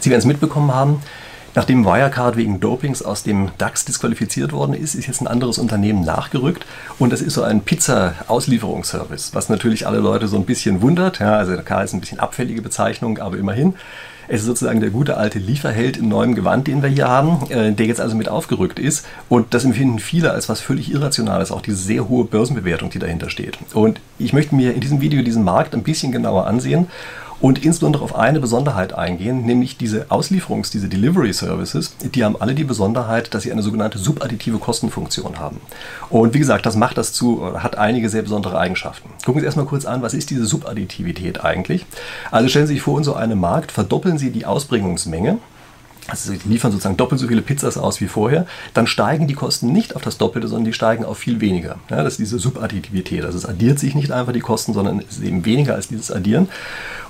Sie werden es mitbekommen haben, Nachdem Wirecard wegen Dopings aus dem DAX disqualifiziert worden ist, ist jetzt ein anderes Unternehmen nachgerückt und das ist so ein Pizza-Auslieferungsservice, was natürlich alle Leute so ein bisschen wundert. Ja, also klar ist ein bisschen abfällige Bezeichnung, aber immerhin. Es ist sozusagen der gute alte Lieferheld in neuem Gewand, den wir hier haben, äh, der jetzt also mit aufgerückt ist. Und das empfinden viele als was völlig Irrationales, auch diese sehr hohe Börsenbewertung, die dahinter steht. Und ich möchte mir in diesem Video diesen Markt ein bisschen genauer ansehen und insbesondere auf eine Besonderheit eingehen, nämlich diese Auslieferungs-, diese Delivery Services, die haben alle die Besonderheit, dass sie eine sogenannte subadditive Kostenfunktion haben. Und wie gesagt, das macht das zu, hat einige sehr besondere Eigenschaften. Gucken Sie erstmal kurz an, was ist diese Subadditivität eigentlich? Also stellen Sie sich vor, in so einem Markt verdoppeln Sie die Ausbringungsmenge also sie liefern sozusagen doppelt so viele Pizzas aus wie vorher, dann steigen die Kosten nicht auf das Doppelte, sondern die steigen auf viel weniger. Ja, das ist diese Subadditivität. Also es addiert sich nicht einfach die Kosten, sondern es ist eben weniger als dieses Addieren.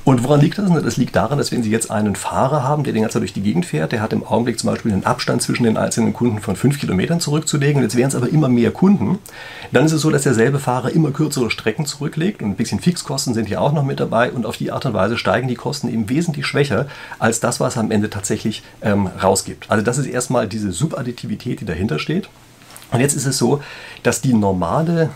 Und woran liegt das? Das liegt daran, dass wenn Sie jetzt einen Fahrer haben, der den ganzen Tag durch die Gegend fährt, der hat im Augenblick zum Beispiel einen Abstand zwischen den einzelnen Kunden von fünf Kilometern zurückzulegen. Jetzt wären es aber immer mehr Kunden. Dann ist es so, dass derselbe Fahrer immer kürzere Strecken zurücklegt und ein bisschen Fixkosten sind hier auch noch mit dabei. Und auf die Art und Weise steigen die Kosten eben wesentlich schwächer als das, was am Ende tatsächlich ähm, rausgibt. Also das ist erstmal diese Subadditivität, die dahinter steht. Und jetzt ist es so, dass die normale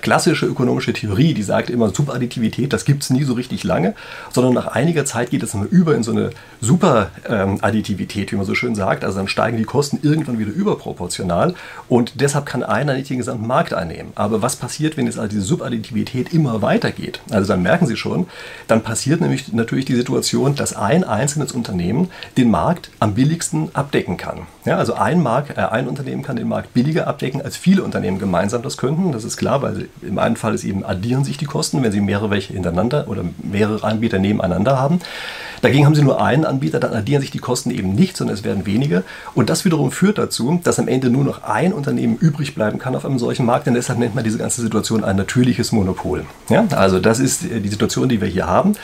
klassische ökonomische Theorie, die sagt immer Subadditivität, das gibt es nie so richtig lange, sondern nach einiger Zeit geht es immer über in so eine Superadditivität, wie man so schön sagt. Also dann steigen die Kosten irgendwann wieder überproportional und deshalb kann einer nicht den gesamten Markt einnehmen. Aber was passiert, wenn jetzt also diese Subadditivität immer weitergeht? Also dann merken Sie schon, dann passiert nämlich natürlich die Situation, dass ein einzelnes Unternehmen den Markt am billigsten abdecken kann. Ja, also ein, Markt, äh, ein Unternehmen kann den Markt billiger abdecken, als viele Unternehmen gemeinsam das könnten. Das ist klar, weil im einen Fall ist eben addieren sich die Kosten, wenn sie mehrere welche hintereinander oder mehrere Anbieter nebeneinander haben. Dagegen haben sie nur einen Anbieter, dann addieren sich die Kosten eben nicht, sondern es werden weniger. Und das wiederum führt dazu, dass am Ende nur noch ein Unternehmen übrig bleiben kann auf einem solchen Markt. Denn deshalb nennt man diese ganze Situation ein natürliches Monopol. Ja? Also das ist die Situation, die wir hier haben.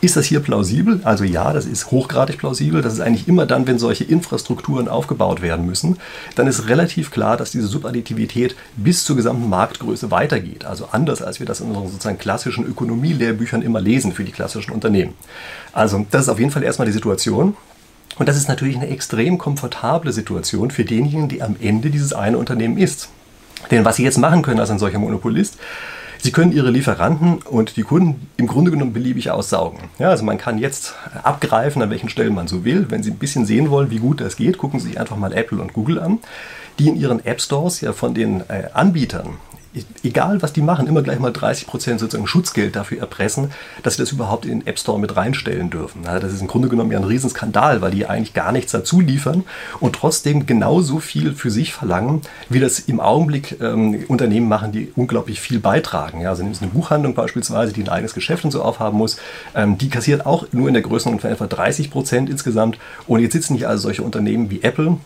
Ist das hier plausibel? Also ja, das ist hochgradig plausibel. Das ist eigentlich immer dann, wenn solche Infrastrukturen aufgebaut werden müssen, dann ist relativ klar, dass diese Subadditivität bis zur gesamten Marktgröße weitergeht. Also anders, als wir das in unseren sozusagen klassischen Ökonomielehrbüchern immer lesen für die klassischen Unternehmen. Also das ist auf jeden Fall erstmal die Situation. Und das ist natürlich eine extrem komfortable Situation für denjenigen, die am Ende dieses eine Unternehmen ist. Denn was Sie jetzt machen können als ein solcher Monopolist, Sie können Ihre Lieferanten und die Kunden im Grunde genommen beliebig aussaugen. Ja, also man kann jetzt abgreifen, an welchen Stellen man so will. Wenn Sie ein bisschen sehen wollen, wie gut das geht, gucken Sie sich einfach mal Apple und Google an, die in ihren App Stores ja von den äh, Anbietern egal was die machen, immer gleich mal 30% sozusagen Schutzgeld dafür erpressen, dass sie das überhaupt in den App Store mit reinstellen dürfen. das ist im Grunde genommen ja ein Riesenskandal, weil die eigentlich gar nichts dazu liefern und trotzdem genauso viel für sich verlangen, wie das im Augenblick ähm, Unternehmen machen, die unglaublich viel beitragen. Ja, also Sie eine Buchhandlung beispielsweise, die ein eigenes Geschäft und so aufhaben muss, ähm, die kassiert auch nur in der Größenordnung von etwa 30% insgesamt. Und jetzt sitzen hier also solche Unternehmen wie Apple,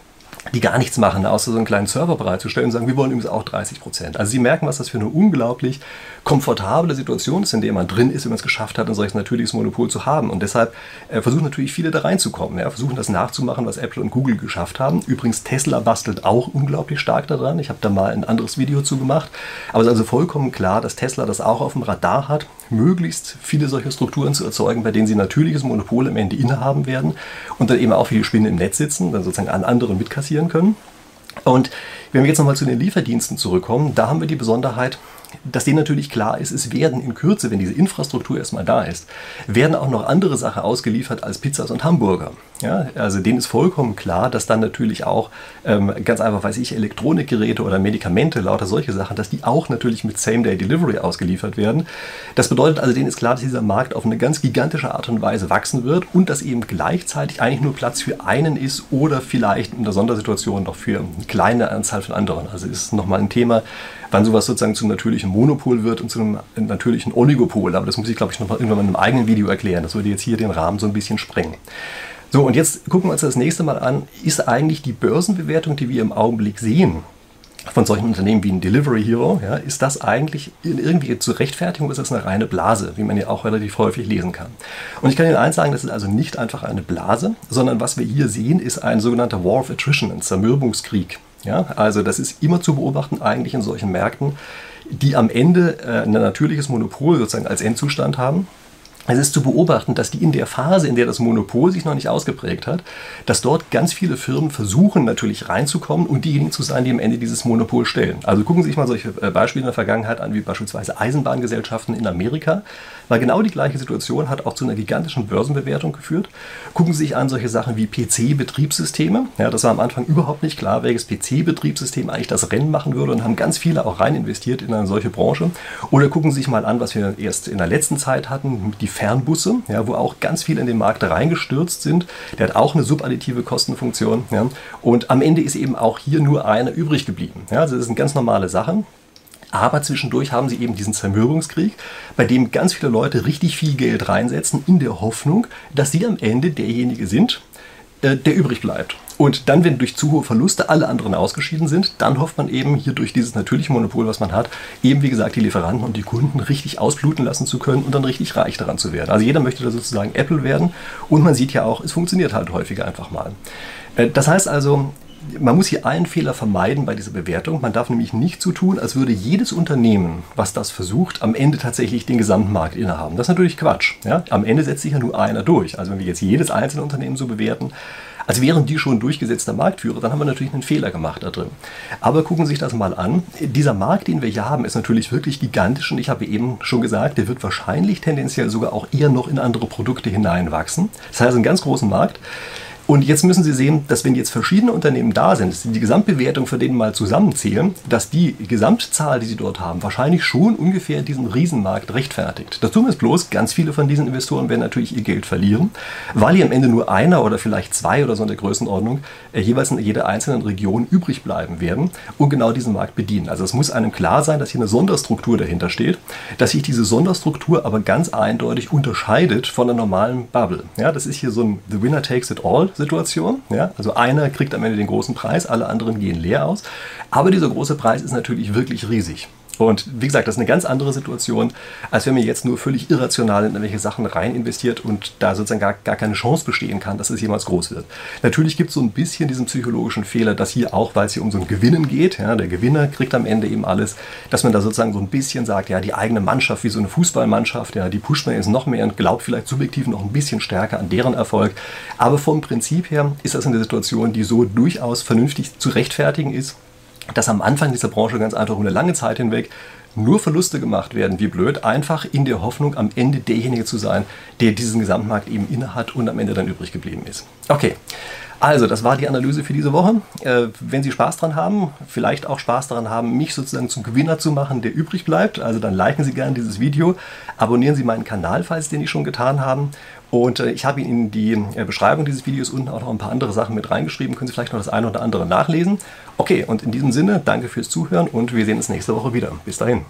die gar nichts machen, außer so einen kleinen Server bereitzustellen und sagen, wir wollen übrigens auch 30 Prozent. Also Sie merken, was das für eine unglaublich komfortable Situation ist, in der man drin ist, wenn man es geschafft hat, ein solches natürliches Monopol zu haben. Und deshalb äh, versuchen natürlich viele da reinzukommen, ja, versuchen das nachzumachen, was Apple und Google geschafft haben. Übrigens, Tesla bastelt auch unglaublich stark daran. Ich habe da mal ein anderes Video zu gemacht. Aber es ist also vollkommen klar, dass Tesla das auch auf dem Radar hat, möglichst viele solche Strukturen zu erzeugen, bei denen sie natürliches Monopol am Ende innehaben werden und dann eben auch wie die Spinne im Netz sitzen, dann sozusagen an anderen mitkassieren können. Und wenn wir jetzt nochmal zu den Lieferdiensten zurückkommen, da haben wir die Besonderheit, dass denen natürlich klar ist, es werden in Kürze, wenn diese Infrastruktur erstmal da ist, werden auch noch andere Sachen ausgeliefert als Pizzas und Hamburger. Ja, also denen ist vollkommen klar, dass dann natürlich auch ähm, ganz einfach, weiß ich, Elektronikgeräte oder Medikamente, lauter solche Sachen, dass die auch natürlich mit Same-Day-Delivery ausgeliefert werden. Das bedeutet also, denen ist klar, dass dieser Markt auf eine ganz gigantische Art und Weise wachsen wird und dass eben gleichzeitig eigentlich nur Platz für einen ist oder vielleicht in der Sondersituation noch für eine kleine Anzahl von anderen. Also ist nochmal ein Thema, wann sowas sozusagen zum natürlichen Monopol wird und zu einem natürlichen Oligopol. Aber das muss ich, glaube ich, noch mal irgendwann in einem eigenen Video erklären. Das würde jetzt hier den Rahmen so ein bisschen sprengen. So, und jetzt gucken wir uns das nächste Mal an, ist eigentlich die Börsenbewertung, die wir im Augenblick sehen, von solchen Unternehmen wie ein Delivery Hero, ja, ist das eigentlich irgendwie zu rechtfertigen oder ist das eine reine Blase, wie man ja auch relativ häufig lesen kann. Und ich kann Ihnen eins sagen, das ist also nicht einfach eine Blase, sondern was wir hier sehen, ist ein sogenannter War of Attrition, ein Zermürbungskrieg. Ja, also das ist immer zu beobachten eigentlich in solchen Märkten, die am Ende äh, ein natürliches Monopol sozusagen als Endzustand haben es ist zu beobachten, dass die in der Phase, in der das Monopol sich noch nicht ausgeprägt hat, dass dort ganz viele Firmen versuchen natürlich reinzukommen und diejenigen zu sein, die am Ende dieses Monopol stellen. Also gucken Sie sich mal solche äh, Beispiele in der Vergangenheit an, wie beispielsweise Eisenbahngesellschaften in Amerika, weil genau die gleiche Situation hat auch zu einer gigantischen Börsenbewertung geführt. Gucken Sie sich an solche Sachen wie PC-Betriebssysteme. Ja, das war am Anfang überhaupt nicht klar, welches PC-Betriebssystem eigentlich das Rennen machen würde und haben ganz viele auch rein investiert in eine solche Branche. Oder gucken Sie sich mal an, was wir erst in der letzten Zeit hatten, die Fernbusse, ja, wo auch ganz viele in den Markt reingestürzt sind. Der hat auch eine subadditive Kostenfunktion. Ja, und am Ende ist eben auch hier nur eine übrig geblieben. Ja, also das eine ganz normale Sache. Aber zwischendurch haben sie eben diesen Zermürbungskrieg, bei dem ganz viele Leute richtig viel Geld reinsetzen, in der Hoffnung, dass sie am Ende derjenige sind, äh, der übrig bleibt. Und dann, wenn durch zu hohe Verluste alle anderen ausgeschieden sind, dann hofft man eben hier durch dieses natürliche Monopol, was man hat, eben wie gesagt die Lieferanten und die Kunden richtig ausbluten lassen zu können und dann richtig reich daran zu werden. Also jeder möchte da sozusagen Apple werden und man sieht ja auch, es funktioniert halt häufiger einfach mal. Äh, das heißt also, man muss hier einen Fehler vermeiden bei dieser Bewertung. Man darf nämlich nicht so tun, als würde jedes Unternehmen, was das versucht, am Ende tatsächlich den gesamten Markt innehaben. Das ist natürlich Quatsch. Ja? Am Ende setzt sich ja nur einer durch. Also wenn wir jetzt jedes einzelne Unternehmen so bewerten, als wären die schon durchgesetzter Marktführer, dann haben wir natürlich einen Fehler gemacht da drin. Aber gucken Sie sich das mal an. Dieser Markt, den wir hier haben, ist natürlich wirklich gigantisch und ich habe eben schon gesagt, der wird wahrscheinlich tendenziell sogar auch eher noch in andere Produkte hineinwachsen. Das heißt, einen ganz großen Markt. Und jetzt müssen Sie sehen, dass wenn jetzt verschiedene Unternehmen da sind, die Gesamtbewertung für den mal zusammenzählen, dass die Gesamtzahl, die Sie dort haben, wahrscheinlich schon ungefähr diesen Riesenmarkt rechtfertigt. Wir es bloß, ganz viele von diesen Investoren werden natürlich ihr Geld verlieren, weil hier am Ende nur einer oder vielleicht zwei oder so in der Größenordnung äh, jeweils in jeder einzelnen Region übrig bleiben werden und genau diesen Markt bedienen. Also es muss einem klar sein, dass hier eine Sonderstruktur dahinter steht, dass sich diese Sonderstruktur aber ganz eindeutig unterscheidet von der normalen Bubble. Ja, das ist hier so ein The Winner Takes It All Situation. Ja? Also einer kriegt am Ende den großen Preis, alle anderen gehen leer aus. Aber dieser große Preis ist natürlich wirklich riesig. Und wie gesagt, das ist eine ganz andere Situation, als wenn man jetzt nur völlig irrational in irgendwelche Sachen rein investiert und da sozusagen gar, gar keine Chance bestehen kann, dass es jemals groß wird. Natürlich gibt es so ein bisschen diesen psychologischen Fehler, dass hier auch, weil es hier um so ein Gewinnen geht, ja, der Gewinner kriegt am Ende eben alles, dass man da sozusagen so ein bisschen sagt, ja, die eigene Mannschaft, wie so eine Fußballmannschaft, ja, die pusht man jetzt noch mehr und glaubt vielleicht subjektiv noch ein bisschen stärker an deren Erfolg. Aber vom Prinzip her ist das eine Situation, die so durchaus vernünftig zu rechtfertigen ist dass am Anfang dieser Branche ganz einfach eine lange Zeit hinweg nur Verluste gemacht werden, wie blöd, einfach in der Hoffnung, am Ende derjenige zu sein, der diesen Gesamtmarkt eben innehat und am Ende dann übrig geblieben ist. Okay, also das war die Analyse für diese Woche. Äh, wenn Sie Spaß daran haben, vielleicht auch Spaß daran haben, mich sozusagen zum Gewinner zu machen, der übrig bleibt, also dann liken Sie gerne dieses Video, abonnieren Sie meinen Kanal, falls Sie den nicht schon getan haben und äh, ich habe Ihnen in die äh, Beschreibung dieses Videos unten auch noch ein paar andere Sachen mit reingeschrieben. Können Sie vielleicht noch das eine oder andere nachlesen. Okay, und in diesem Sinne, danke fürs Zuhören und wir sehen uns nächste Woche wieder. Bis dahin.